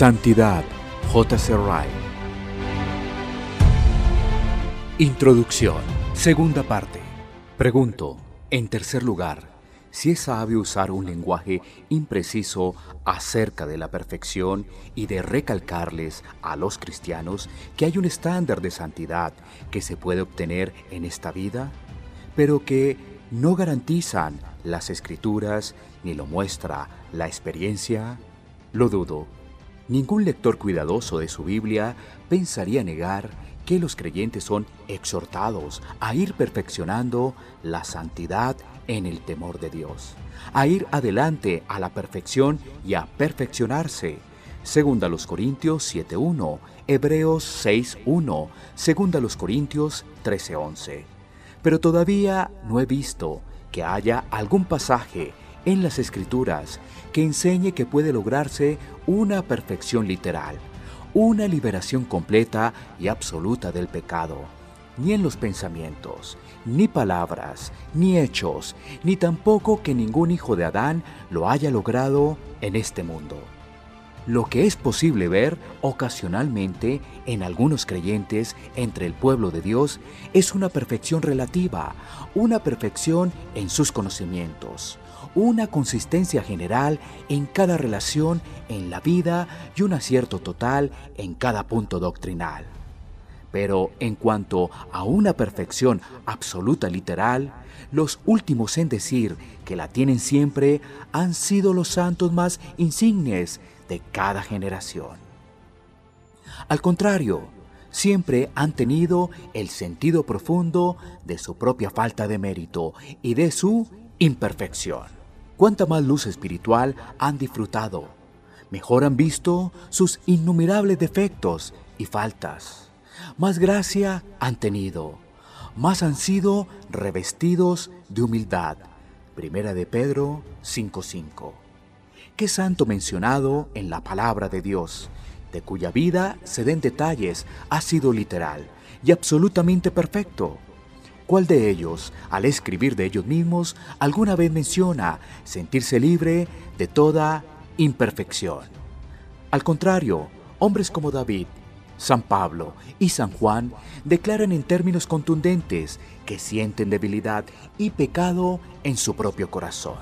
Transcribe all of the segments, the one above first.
Santidad, J.C. Wright. Introducción. Segunda parte. Pregunto, en tercer lugar, si es sabio usar un lenguaje impreciso acerca de la perfección y de recalcarles a los cristianos que hay un estándar de santidad que se puede obtener en esta vida, pero que no garantizan las escrituras ni lo muestra la experiencia, lo dudo. Ningún lector cuidadoso de su Biblia pensaría negar que los creyentes son exhortados a ir perfeccionando la santidad en el temor de Dios, a ir adelante a la perfección y a perfeccionarse. Segunda los Corintios 7.1, Hebreos 6.1, segunda los Corintios 13.11. Pero todavía no he visto que haya algún pasaje en las escrituras que enseñe que puede lograrse una perfección literal, una liberación completa y absoluta del pecado, ni en los pensamientos, ni palabras, ni hechos, ni tampoco que ningún hijo de Adán lo haya logrado en este mundo. Lo que es posible ver ocasionalmente en algunos creyentes entre el pueblo de Dios es una perfección relativa, una perfección en sus conocimientos, una consistencia general en cada relación en la vida y un acierto total en cada punto doctrinal. Pero en cuanto a una perfección absoluta literal, los últimos en decir que la tienen siempre han sido los santos más insignes de cada generación. Al contrario, siempre han tenido el sentido profundo de su propia falta de mérito y de su imperfección cuánta más luz espiritual han disfrutado, mejor han visto sus innumerables defectos y faltas, más gracia han tenido, más han sido revestidos de humildad. Primera de Pedro 5:5. Qué santo mencionado en la palabra de Dios, de cuya vida se den detalles, ha sido literal y absolutamente perfecto ¿Cuál de ellos, al escribir de ellos mismos, alguna vez menciona sentirse libre de toda imperfección? Al contrario, hombres como David, San Pablo y San Juan declaran en términos contundentes que sienten debilidad y pecado en su propio corazón.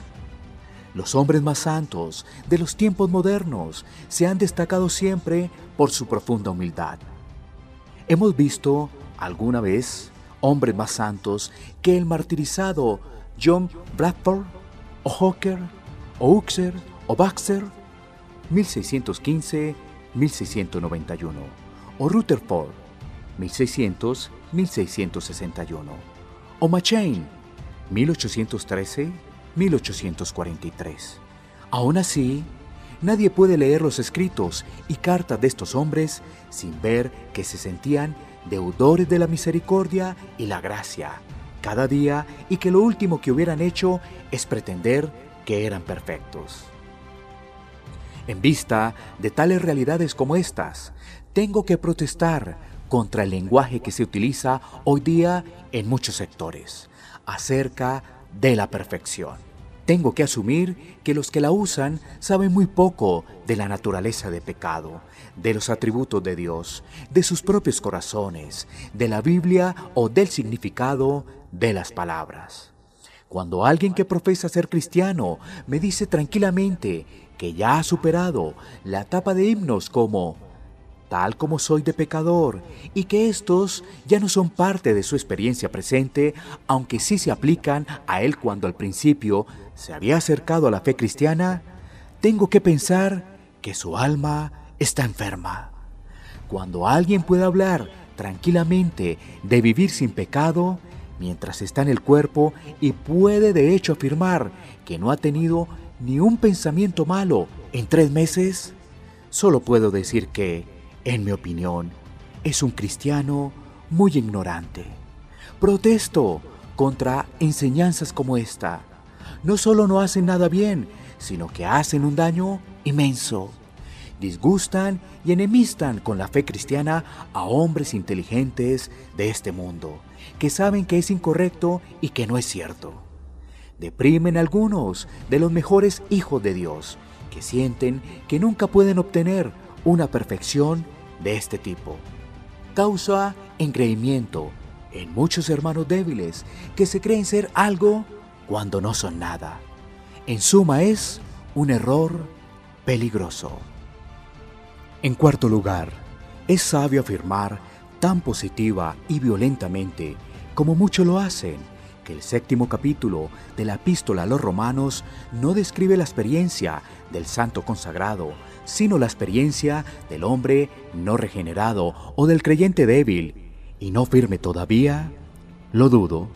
Los hombres más santos de los tiempos modernos se han destacado siempre por su profunda humildad. Hemos visto alguna vez hombres más santos que el martirizado John Bradford, o Hawker, o Uxer, o Baxter, 1615-1691, o Rutherford, 1600-1661, o Machain, 1813-1843. Aún así, nadie puede leer los escritos y cartas de estos hombres sin ver que se sentían deudores de la misericordia y la gracia, cada día y que lo último que hubieran hecho es pretender que eran perfectos. En vista de tales realidades como estas, tengo que protestar contra el lenguaje que se utiliza hoy día en muchos sectores acerca de la perfección tengo que asumir que los que la usan saben muy poco de la naturaleza de pecado, de los atributos de Dios, de sus propios corazones, de la Biblia o del significado de las palabras. Cuando alguien que profesa ser cristiano me dice tranquilamente que ya ha superado la etapa de himnos como tal como soy de pecador, y que estos ya no son parte de su experiencia presente, aunque sí se aplican a él cuando al principio se había acercado a la fe cristiana, tengo que pensar que su alma está enferma. Cuando alguien puede hablar tranquilamente de vivir sin pecado, mientras está en el cuerpo y puede de hecho afirmar que no ha tenido ni un pensamiento malo en tres meses, solo puedo decir que en mi opinión, es un cristiano muy ignorante. Protesto contra enseñanzas como esta. No solo no hacen nada bien, sino que hacen un daño inmenso. Disgustan y enemistan con la fe cristiana a hombres inteligentes de este mundo, que saben que es incorrecto y que no es cierto. Deprimen a algunos de los mejores hijos de Dios, que sienten que nunca pueden obtener una perfección de este tipo. Causa engreimiento en muchos hermanos débiles que se creen ser algo cuando no son nada. En suma es un error peligroso. En cuarto lugar, es sabio afirmar tan positiva y violentamente como muchos lo hacen, que el séptimo capítulo de la epístola a los romanos no describe la experiencia del santo consagrado, sino la experiencia del hombre no regenerado o del creyente débil y no firme todavía? Lo dudo.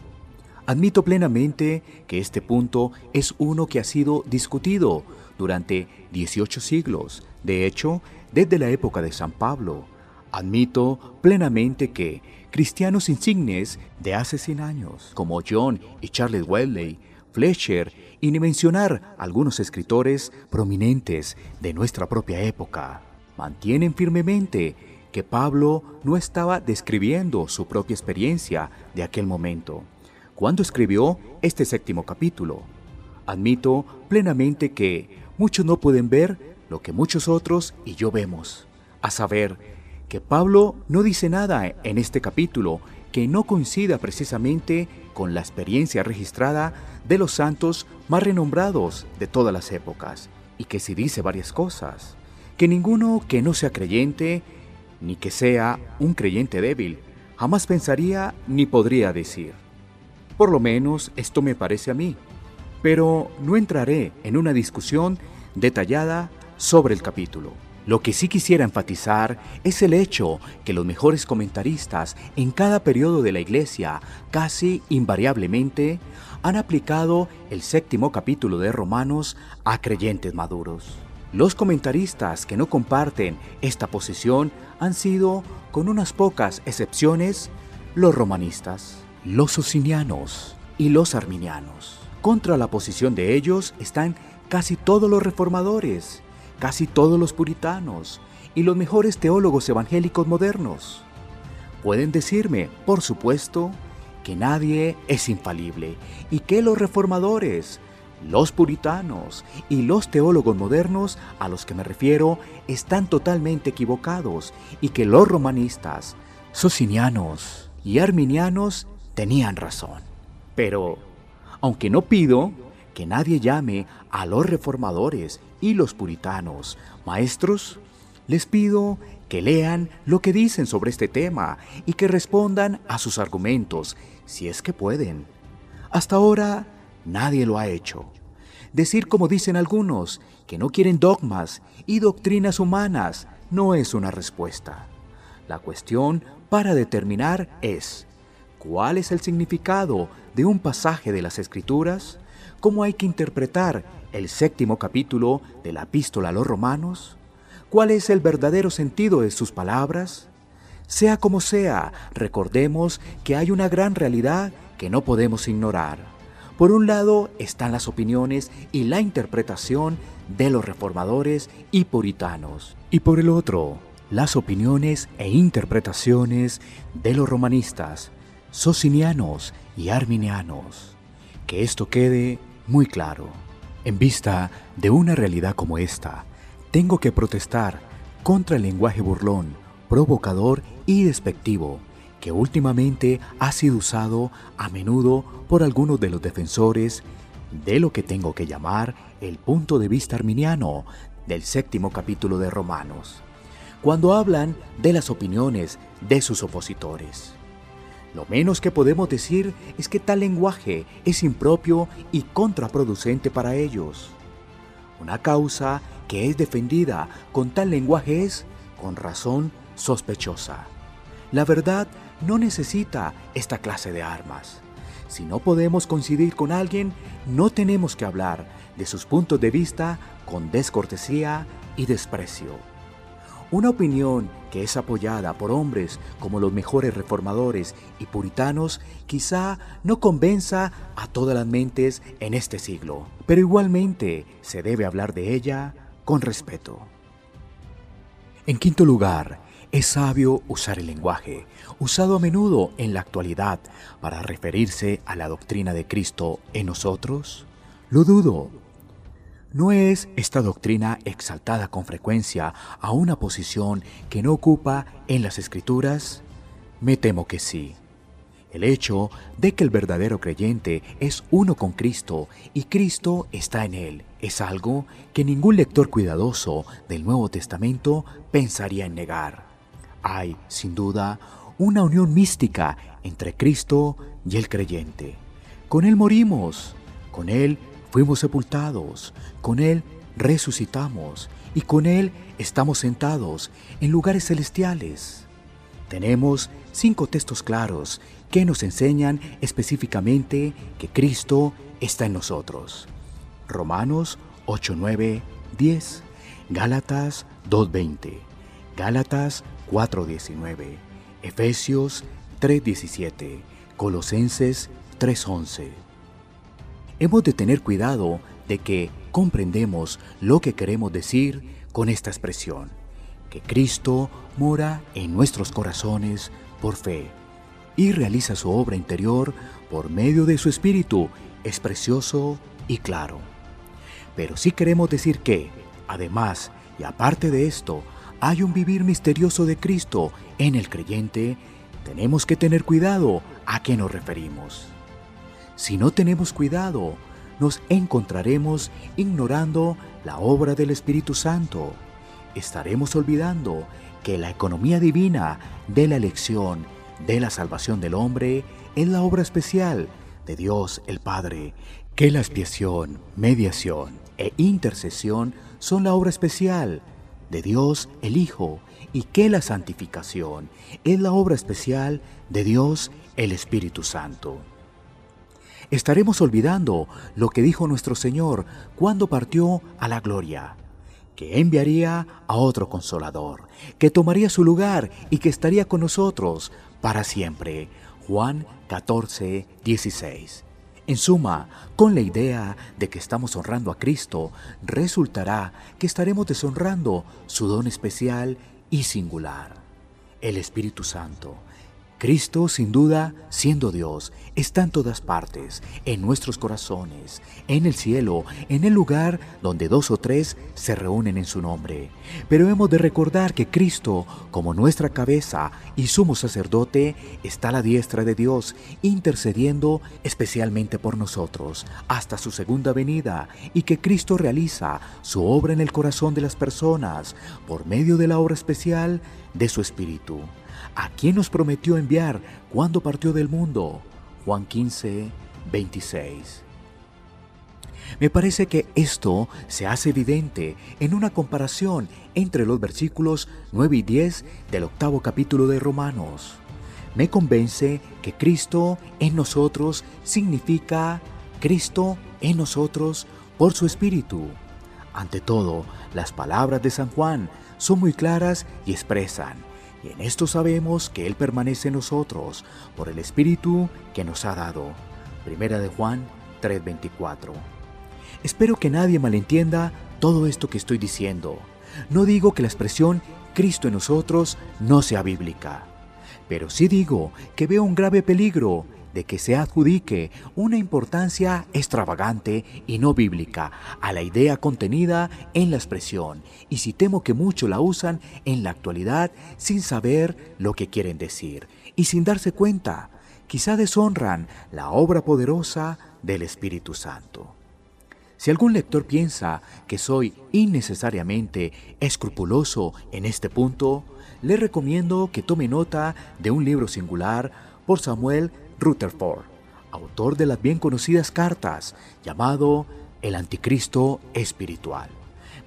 Admito plenamente que este punto es uno que ha sido discutido durante 18 siglos, de hecho, desde la época de San Pablo. Admito plenamente que cristianos insignes de hace 100 años, como John y Charles Wesley, Fletcher, y ni mencionar algunos escritores prominentes de nuestra propia época, mantienen firmemente que Pablo no estaba describiendo su propia experiencia de aquel momento cuando escribió este séptimo capítulo. Admito plenamente que muchos no pueden ver lo que muchos otros y yo vemos, a saber, que Pablo no dice nada en este capítulo que no coincida precisamente con la experiencia registrada de los santos más renombrados de todas las épocas, y que si dice varias cosas, que ninguno que no sea creyente, ni que sea un creyente débil, jamás pensaría ni podría decir. Por lo menos esto me parece a mí, pero no entraré en una discusión detallada sobre el capítulo. Lo que sí quisiera enfatizar es el hecho que los mejores comentaristas en cada periodo de la Iglesia, casi invariablemente, han aplicado el séptimo capítulo de Romanos a creyentes maduros. Los comentaristas que no comparten esta posición han sido, con unas pocas excepciones, los romanistas, los socinianos y los arminianos. Contra la posición de ellos están casi todos los reformadores, casi todos los puritanos y los mejores teólogos evangélicos modernos. Pueden decirme, por supuesto, que nadie es infalible y que los reformadores, los puritanos y los teólogos modernos a los que me refiero están totalmente equivocados y que los romanistas, socinianos y arminianos tenían razón. Pero, aunque no pido que nadie llame a los reformadores y los puritanos maestros, les pido que lean lo que dicen sobre este tema y que respondan a sus argumentos, si es que pueden. Hasta ahora nadie lo ha hecho. Decir como dicen algunos, que no quieren dogmas y doctrinas humanas, no es una respuesta. La cuestión para determinar es, ¿cuál es el significado de un pasaje de las Escrituras? ¿Cómo hay que interpretar el séptimo capítulo de la epístola a los romanos? ¿Cuál es el verdadero sentido de sus palabras? Sea como sea, recordemos que hay una gran realidad que no podemos ignorar. Por un lado están las opiniones y la interpretación de los reformadores y puritanos. Y por el otro, las opiniones e interpretaciones de los romanistas, socinianos y arminianos. Que esto quede muy claro. En vista de una realidad como esta, tengo que protestar contra el lenguaje burlón, provocador y despectivo que últimamente ha sido usado a menudo por algunos de los defensores de lo que tengo que llamar el punto de vista arminiano del séptimo capítulo de Romanos, cuando hablan de las opiniones de sus opositores. Lo menos que podemos decir es que tal lenguaje es impropio y contraproducente para ellos. Una causa que es defendida con tal lenguaje es, con razón, sospechosa. La verdad no necesita esta clase de armas. Si no podemos coincidir con alguien, no tenemos que hablar de sus puntos de vista con descortesía y desprecio. Una opinión que es apoyada por hombres como los mejores reformadores y puritanos quizá no convenza a todas las mentes en este siglo, pero igualmente se debe hablar de ella con respeto. En quinto lugar, es sabio usar el lenguaje, usado a menudo en la actualidad para referirse a la doctrina de Cristo en nosotros. Lo dudo. ¿No es esta doctrina exaltada con frecuencia a una posición que no ocupa en las escrituras? Me temo que sí. El hecho de que el verdadero creyente es uno con Cristo y Cristo está en él es algo que ningún lector cuidadoso del Nuevo Testamento pensaría en negar. Hay, sin duda, una unión mística entre Cristo y el creyente. Con Él morimos, con Él fuimos sepultados, con Él resucitamos y con Él estamos sentados en lugares celestiales. Tenemos cinco textos claros que nos enseñan específicamente que Cristo está en nosotros. Romanos 8, 9, 10, Gálatas 2.20, Gálatas 4.19, Efesios 3.17, Colosenses 3.11. Hemos de tener cuidado de que comprendemos lo que queremos decir con esta expresión, que Cristo mora en nuestros corazones por fe y realiza su obra interior por medio de su Espíritu, es precioso y claro. Pero si queremos decir que, además y aparte de esto, hay un vivir misterioso de Cristo en el creyente, tenemos que tener cuidado a qué nos referimos. Si no tenemos cuidado, nos encontraremos ignorando la obra del Espíritu Santo. Estaremos olvidando que la economía divina de la elección, de la salvación del hombre, es la obra especial de Dios el Padre, que la expiación, mediación e intercesión son la obra especial de Dios el Hijo y que la santificación es la obra especial de Dios el Espíritu Santo. Estaremos olvidando lo que dijo nuestro Señor cuando partió a la gloria, que enviaría a otro consolador, que tomaría su lugar y que estaría con nosotros para siempre. Juan 14, 16. En suma, con la idea de que estamos honrando a Cristo, resultará que estaremos deshonrando su don especial y singular, el Espíritu Santo, Cristo, sin duda, siendo Dios, está en todas partes, en nuestros corazones, en el cielo, en el lugar donde dos o tres se reúnen en su nombre. Pero hemos de recordar que Cristo, como nuestra cabeza y sumo sacerdote, está a la diestra de Dios, intercediendo especialmente por nosotros hasta su segunda venida, y que Cristo realiza su obra en el corazón de las personas por medio de la obra especial de su Espíritu. ¿A quién nos prometió enviar cuando partió del mundo? Juan 15, 26. Me parece que esto se hace evidente en una comparación entre los versículos 9 y 10 del octavo capítulo de Romanos. Me convence que Cristo en nosotros significa Cristo en nosotros por su Espíritu. Ante todo, las palabras de San Juan son muy claras y expresan y en esto sabemos que Él permanece en nosotros por el Espíritu que nos ha dado. Primera de Juan 3:24. Espero que nadie malentienda todo esto que estoy diciendo. No digo que la expresión Cristo en nosotros no sea bíblica, pero sí digo que veo un grave peligro de que se adjudique una importancia extravagante y no bíblica a la idea contenida en la expresión, y si temo que muchos la usan en la actualidad sin saber lo que quieren decir, y sin darse cuenta, quizá deshonran la obra poderosa del Espíritu Santo. Si algún lector piensa que soy innecesariamente escrupuloso en este punto, le recomiendo que tome nota de un libro singular por Samuel Rutherford, autor de las bien conocidas cartas llamado El Anticristo Espiritual.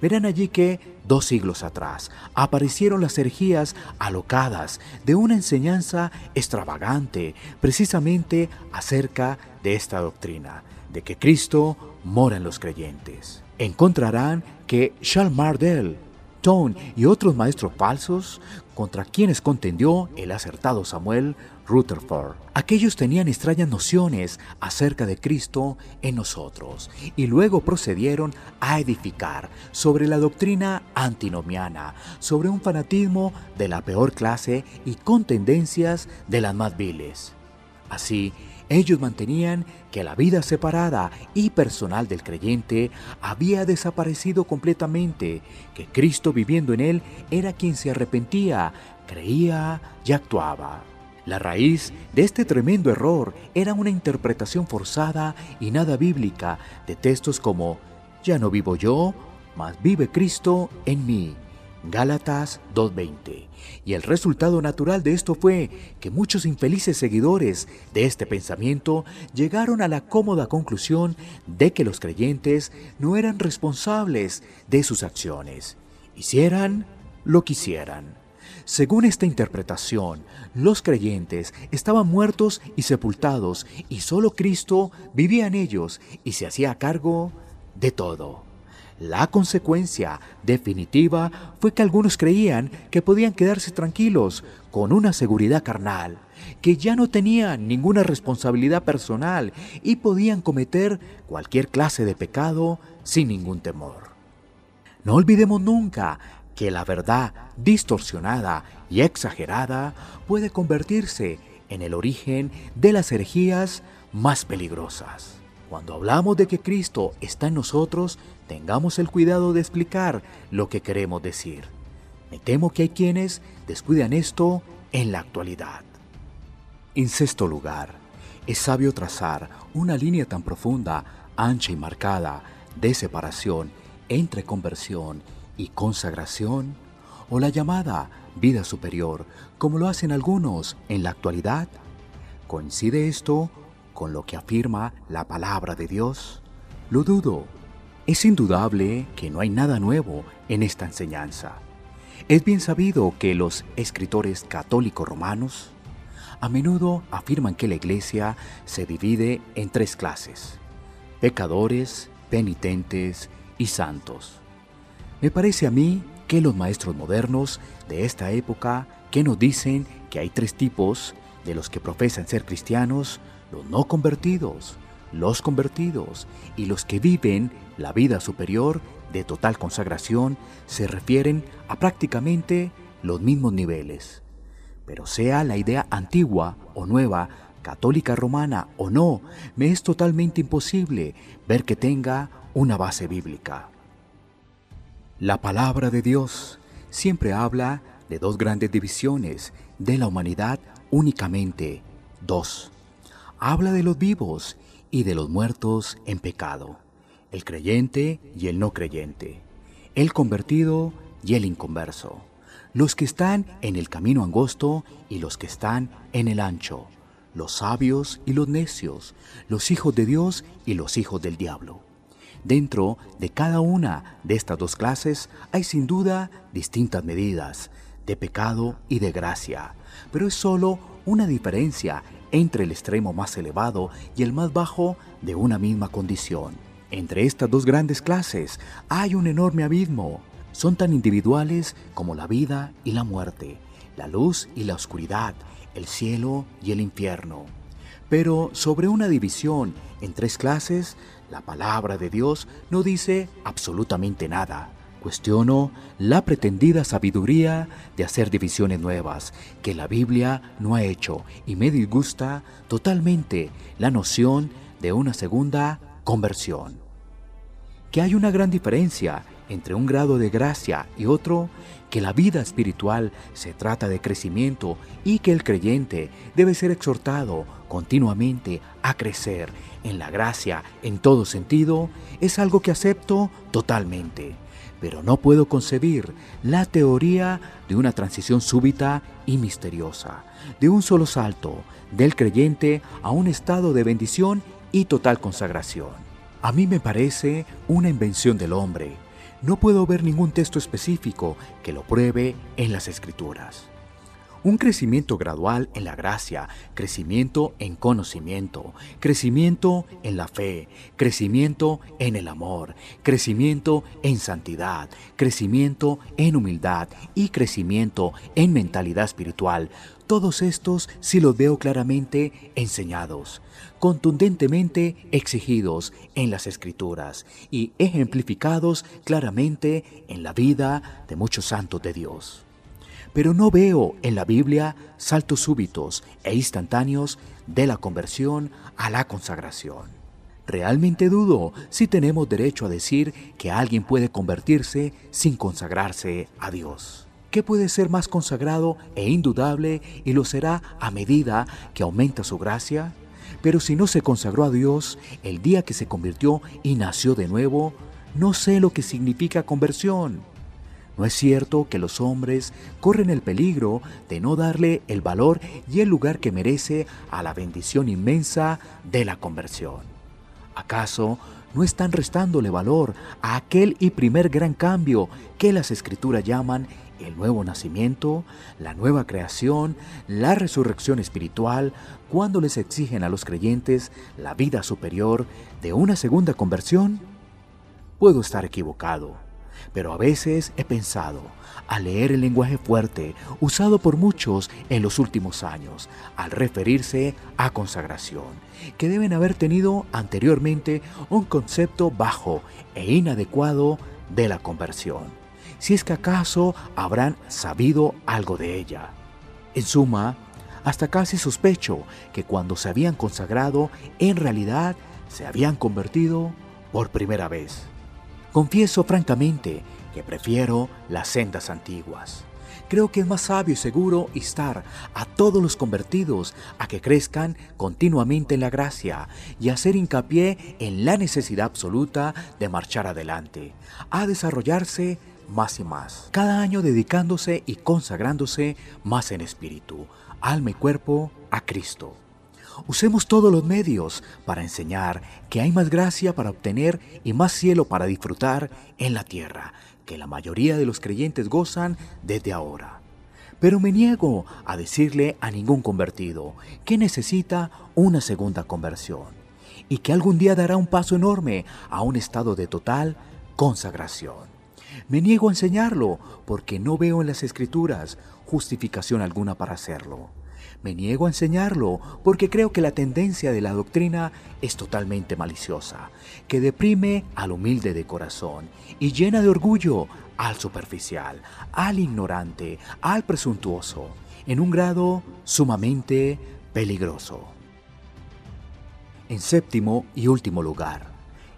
Verán allí que, dos siglos atrás, aparecieron las herejías alocadas de una enseñanza extravagante precisamente acerca de esta doctrina, de que Cristo mora en los creyentes. Encontrarán que Charles Mardell, Tone y otros maestros falsos contra quienes contendió el acertado Samuel Rutherford. Aquellos tenían extrañas nociones acerca de Cristo en nosotros y luego procedieron a edificar sobre la doctrina antinomiana, sobre un fanatismo de la peor clase y con tendencias de las más viles. Así, Ellos mantenían que la vida separada y personal del creyente había desaparecido completamente, que Cristo viviendo en él era quien se arrepentía, creía y actuaba. La raíz de este tremendo error era una interpretación forzada y nada bíblica de textos como Ya no vivo yo, mas vive Cristo en mí. Gálatas 2.20. Y el resultado natural de esto fue que muchos infelices seguidores de este pensamiento llegaron a la cómoda conclusión de que los creyentes no eran responsables de sus acciones, hicieran lo que hicieran. Según esta interpretación, los creyentes estaban muertos y sepultados y solo Cristo vivía en ellos y se hacía cargo de todo. La consecuencia definitiva fue que algunos creían que podían quedarse tranquilos con una seguridad carnal, que ya no tenían ninguna responsabilidad personal y podían cometer cualquier clase de pecado sin ningún temor. No olvidemos nunca que la verdad distorsionada y exagerada puede convertirse en el origen de las herejías más peligrosas. Cuando hablamos de que Cristo está en nosotros, tengamos el cuidado de explicar lo que queremos decir. Me temo que hay quienes descuidan esto en la actualidad. En sexto lugar, es sabio trazar una línea tan profunda, ancha y marcada de separación entre conversión y consagración o la llamada vida superior, como lo hacen algunos en la actualidad? ¿Coincide esto con lo que afirma la palabra de Dios? Lo dudo. Es indudable que no hay nada nuevo en esta enseñanza. Es bien sabido que los escritores católicos romanos a menudo afirman que la iglesia se divide en tres clases, pecadores, penitentes y santos. Me parece a mí que los maestros modernos de esta época que nos dicen que hay tres tipos de los que profesan ser cristianos, los no convertidos, los convertidos y los que viven la vida superior de total consagración se refieren a prácticamente los mismos niveles. Pero sea la idea antigua o nueva, católica romana o no, me es totalmente imposible ver que tenga una base bíblica. La palabra de Dios siempre habla de dos grandes divisiones de la humanidad únicamente, dos. Habla de los vivos y de los muertos en pecado, el creyente y el no creyente, el convertido y el inconverso, los que están en el camino angosto y los que están en el ancho, los sabios y los necios, los hijos de Dios y los hijos del diablo. Dentro de cada una de estas dos clases hay sin duda distintas medidas de pecado y de gracia, pero es solo una diferencia entre el extremo más elevado y el más bajo de una misma condición. Entre estas dos grandes clases hay un enorme abismo. Son tan individuales como la vida y la muerte, la luz y la oscuridad, el cielo y el infierno. Pero sobre una división en tres clases la palabra de Dios no dice absolutamente nada. Cuestiono la pretendida sabiduría de hacer divisiones nuevas que la Biblia no ha hecho y me disgusta totalmente la noción de una segunda conversión. Que hay una gran diferencia entre un grado de gracia y otro, que la vida espiritual se trata de crecimiento y que el creyente debe ser exhortado continuamente a crecer en la gracia en todo sentido, es algo que acepto totalmente. Pero no puedo concebir la teoría de una transición súbita y misteriosa, de un solo salto del creyente a un estado de bendición y total consagración. A mí me parece una invención del hombre. No puedo ver ningún texto específico que lo pruebe en las escrituras. Un crecimiento gradual en la gracia, crecimiento en conocimiento, crecimiento en la fe, crecimiento en el amor, crecimiento en santidad, crecimiento en humildad y crecimiento en mentalidad espiritual. Todos estos sí los veo claramente enseñados, contundentemente exigidos en las escrituras y ejemplificados claramente en la vida de muchos santos de Dios pero no veo en la Biblia saltos súbitos e instantáneos de la conversión a la consagración. Realmente dudo si tenemos derecho a decir que alguien puede convertirse sin consagrarse a Dios. ¿Qué puede ser más consagrado e indudable y lo será a medida que aumenta su gracia? Pero si no se consagró a Dios el día que se convirtió y nació de nuevo, no sé lo que significa conversión. ¿No es cierto que los hombres corren el peligro de no darle el valor y el lugar que merece a la bendición inmensa de la conversión? ¿Acaso no están restándole valor a aquel y primer gran cambio que las escrituras llaman el nuevo nacimiento, la nueva creación, la resurrección espiritual, cuando les exigen a los creyentes la vida superior de una segunda conversión? Puedo estar equivocado pero a veces he pensado, al leer el lenguaje fuerte usado por muchos en los últimos años, al referirse a consagración, que deben haber tenido anteriormente un concepto bajo e inadecuado de la conversión, si es que acaso habrán sabido algo de ella. En suma, hasta casi sospecho que cuando se habían consagrado, en realidad se habían convertido por primera vez. Confieso francamente que prefiero las sendas antiguas. Creo que es más sabio y seguro instar a todos los convertidos a que crezcan continuamente en la gracia y hacer hincapié en la necesidad absoluta de marchar adelante, a desarrollarse más y más, cada año dedicándose y consagrándose más en espíritu, alma y cuerpo a Cristo. Usemos todos los medios para enseñar que hay más gracia para obtener y más cielo para disfrutar en la tierra, que la mayoría de los creyentes gozan desde ahora. Pero me niego a decirle a ningún convertido que necesita una segunda conversión y que algún día dará un paso enorme a un estado de total consagración. Me niego a enseñarlo porque no veo en las escrituras justificación alguna para hacerlo. Me niego a enseñarlo porque creo que la tendencia de la doctrina es totalmente maliciosa, que deprime al humilde de corazón y llena de orgullo al superficial, al ignorante, al presuntuoso, en un grado sumamente peligroso. En séptimo y último lugar,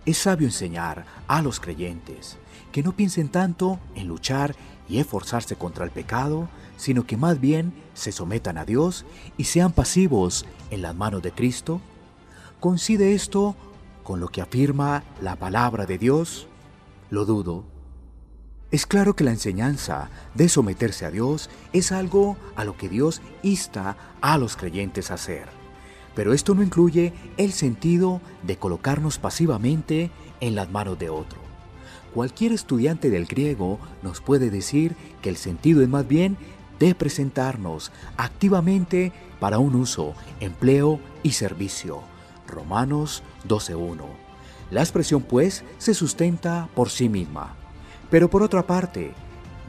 es sabio enseñar a los creyentes que no piensen tanto en luchar y esforzarse contra el pecado, sino que más bien se sometan a Dios y sean pasivos en las manos de Cristo? ¿Coincide esto con lo que afirma la palabra de Dios? Lo dudo. Es claro que la enseñanza de someterse a Dios es algo a lo que Dios insta a los creyentes a hacer. Pero esto no incluye el sentido de colocarnos pasivamente en las manos de otro. Cualquier estudiante del griego nos puede decir que el sentido es más bien de presentarnos activamente para un uso, empleo y servicio. Romanos 12.1. La expresión pues se sustenta por sí misma. Pero por otra parte,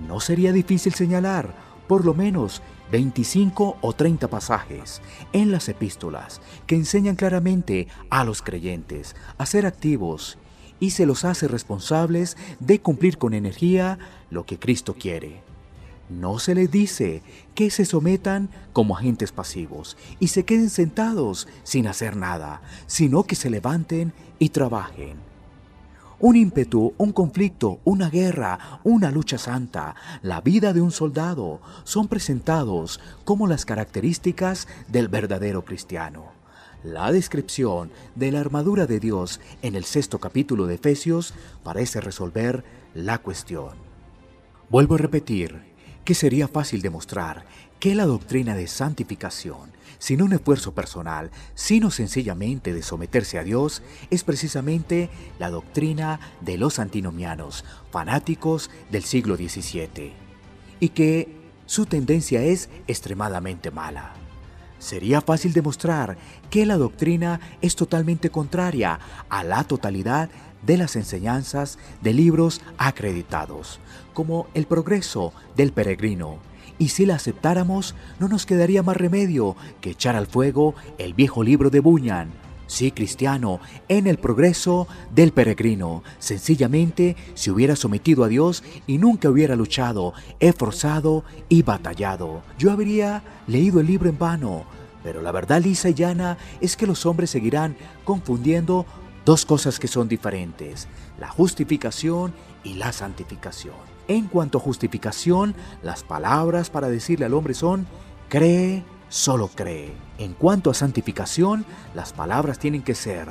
no sería difícil señalar por lo menos 25 o 30 pasajes en las epístolas que enseñan claramente a los creyentes a ser activos y se los hace responsables de cumplir con energía lo que Cristo quiere. No se les dice que se sometan como agentes pasivos y se queden sentados sin hacer nada, sino que se levanten y trabajen. Un ímpetu, un conflicto, una guerra, una lucha santa, la vida de un soldado son presentados como las características del verdadero cristiano. La descripción de la armadura de Dios en el sexto capítulo de Efesios parece resolver la cuestión. Vuelvo a repetir, que sería fácil demostrar que la doctrina de santificación, sin un esfuerzo personal, sino sencillamente de someterse a Dios, es precisamente la doctrina de los antinomianos, fanáticos del siglo XVII, y que su tendencia es extremadamente mala. Sería fácil demostrar que la doctrina es totalmente contraria a la totalidad de las enseñanzas de libros acreditados, como El progreso del peregrino. Y si la aceptáramos, no nos quedaría más remedio que echar al fuego el viejo libro de Bunyan. Sí, cristiano, en el progreso del peregrino, sencillamente se hubiera sometido a Dios y nunca hubiera luchado, esforzado y batallado. Yo habría leído el libro en vano, Pero la verdad lisa y llana es que los hombres seguirán confundiendo dos cosas que son diferentes, la justificación y la santificación. En cuanto a justificación, las palabras para decirle al hombre son, cree, solo cree. En cuanto a santificación, las palabras tienen que ser,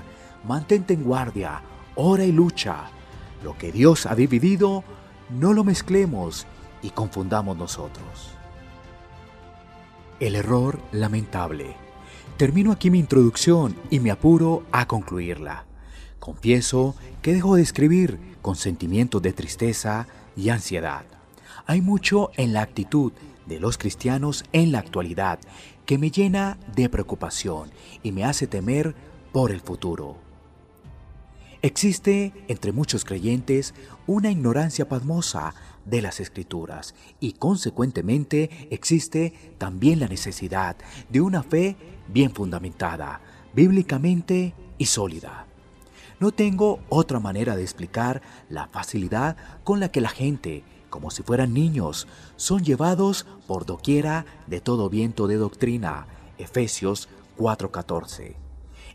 mantente en guardia, ora y lucha. Lo que Dios ha dividido, no lo mezclemos y confundamos nosotros. El error lamentable. Termino aquí mi introducción y me apuro a concluirla. Confieso que dejo de escribir con sentimientos de tristeza y ansiedad. Hay mucho en la actitud de los cristianos en la actualidad que me llena de preocupación y me hace temer por el futuro. Existe entre muchos creyentes una ignorancia pasmosa de las escrituras y consecuentemente existe también la necesidad de una fe bien fundamentada, bíblicamente y sólida. No tengo otra manera de explicar la facilidad con la que la gente, como si fueran niños, son llevados por doquiera de todo viento de doctrina. Efesios 4:14.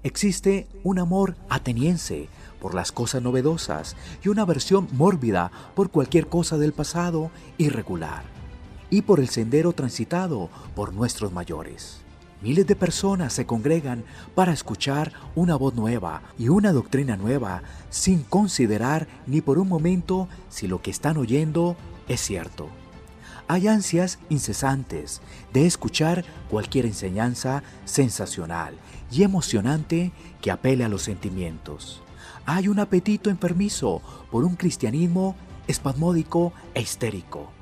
Existe un amor ateniense por las cosas novedosas y una aversión mórbida por cualquier cosa del pasado irregular y por el sendero transitado por nuestros mayores. Miles de personas se congregan para escuchar una voz nueva y una doctrina nueva sin considerar ni por un momento si lo que están oyendo es cierto. Hay ansias incesantes de escuchar cualquier enseñanza sensacional y emocionante que apele a los sentimientos hay un apetito enfermizo por un cristianismo espasmódico e histérico.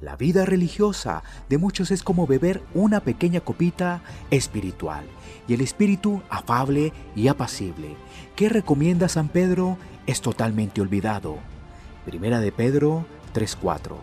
La vida religiosa de muchos es como beber una pequeña copita espiritual y el espíritu afable y apacible que recomienda San Pedro es totalmente olvidado. Primera de Pedro 3:4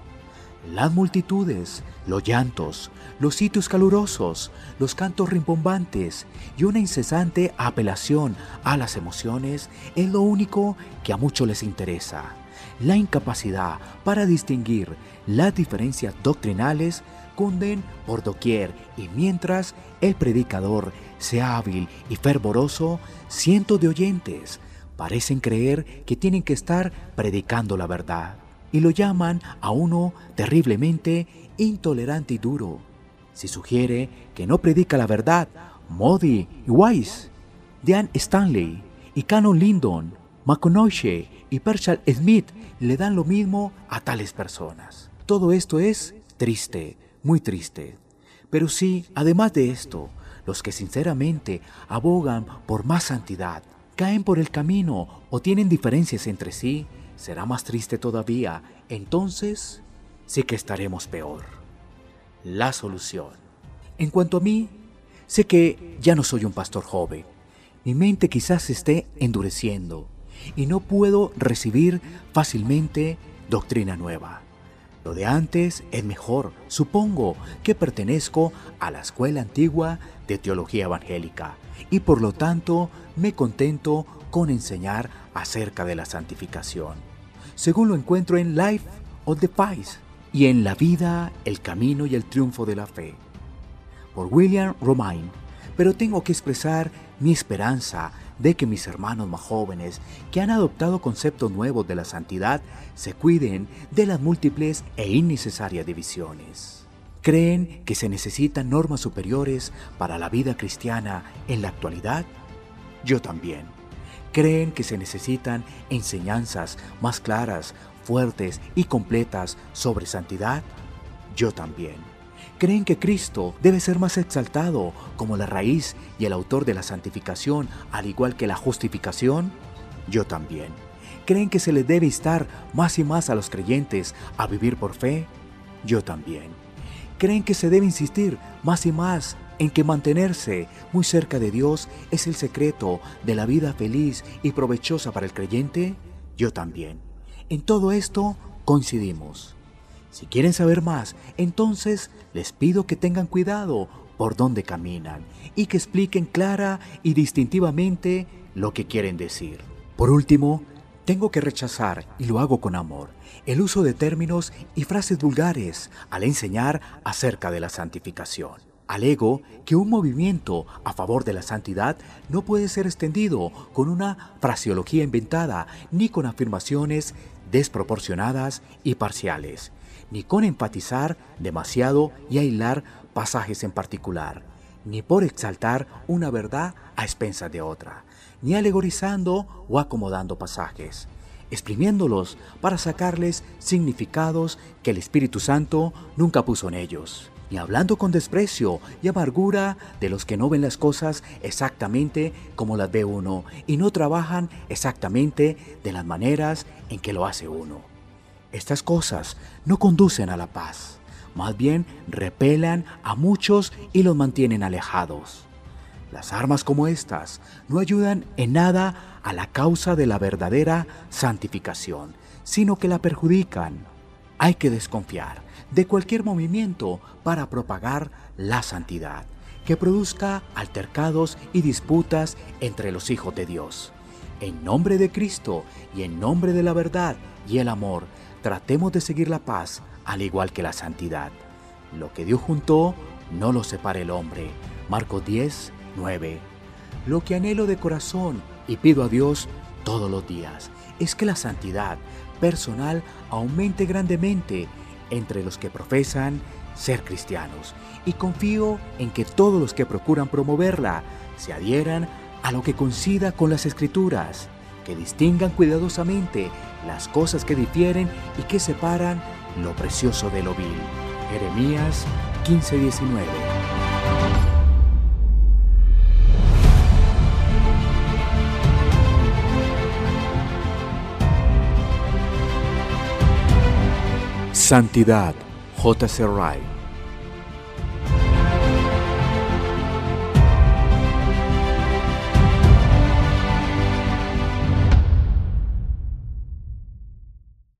las multitudes, los llantos, los sitios calurosos, los cantos rimbombantes y una incesante apelación a las emociones es lo único que a muchos les interesa. La incapacidad para distinguir las diferencias doctrinales cunden por doquier y mientras el predicador sea hábil y fervoroso, cientos de oyentes parecen creer que tienen que estar predicando la verdad y lo llaman a uno terriblemente intolerante y duro. Si sugiere que no predica la verdad, Modi y Weiss, Dan Stanley y Canon Lindon, McConaughey y Pershal Smith le dan lo mismo a tales personas. Todo esto es triste, muy triste. Pero sí, además de esto, los que sinceramente abogan por más santidad, caen por el camino o tienen diferencias entre sí, será más triste todavía. Entonces sí que estaremos peor. La solución. En cuanto a mí, sé que ya no soy un pastor joven. Mi mente quizás se esté endureciendo y no puedo recibir fácilmente doctrina nueva. Lo de antes es mejor. Supongo que pertenezco a la escuela antigua de teología evangélica y por lo tanto me contento con enseñar acerca de la santificación según lo encuentro en Life of the Pies y en La vida, el camino y el triunfo de la fe, por William Romain. Pero tengo que expresar mi esperanza de que mis hermanos más jóvenes, que han adoptado conceptos nuevos de la santidad, se cuiden de las múltiples e innecesarias divisiones. ¿Creen que se necesitan normas superiores para la vida cristiana en la actualidad? Yo también. ¿Creen que se necesitan enseñanzas más claras, fuertes y completas sobre santidad? Yo también. ¿Creen que Cristo debe ser más exaltado como la raíz y el autor de la santificación, al igual que la justificación? Yo también. ¿Creen que se le debe estar más y más a los creyentes a vivir por fe? Yo también. ¿Creen que se debe insistir más y más en que mantenerse muy cerca de Dios es el secreto de la vida feliz y provechosa para el creyente? Yo también. En todo esto coincidimos. Si quieren saber más, entonces les pido que tengan cuidado por dónde caminan y que expliquen clara y distintivamente lo que quieren decir. Por último, tengo que rechazar, y lo hago con amor, el uso de términos y frases vulgares al enseñar acerca de la santificación. Alego que un movimiento a favor de la santidad no puede ser extendido con una fraseología inventada ni con afirmaciones desproporcionadas y parciales, ni con enfatizar demasiado y aislar pasajes en particular, ni por exaltar una verdad a expensas de otra, ni alegorizando o acomodando pasajes, exprimiéndolos para sacarles significados que el Espíritu Santo nunca puso en ellos ni hablando con desprecio y amargura de los que no ven las cosas exactamente como las ve uno y no trabajan exactamente de las maneras en que lo hace uno. Estas cosas no conducen a la paz, más bien repelan a muchos y los mantienen alejados. Las armas como estas no ayudan en nada a la causa de la verdadera santificación, sino que la perjudican. Hay que desconfiar de cualquier movimiento para propagar la santidad, que produzca altercados y disputas entre los hijos de Dios. En nombre de Cristo y en nombre de la verdad y el amor, tratemos de seguir la paz al igual que la santidad. Lo que Dios juntó, no lo separe el hombre. Marcos 10, 9. Lo que anhelo de corazón y pido a Dios todos los días es que la santidad personal aumente grandemente entre los que profesan ser cristianos y confío en que todos los que procuran promoverla se adhieran a lo que coincida con las escrituras, que distingan cuidadosamente las cosas que difieren y que separan lo precioso de lo vil. Jeremías 15:19 Santidad, J.C. Wright.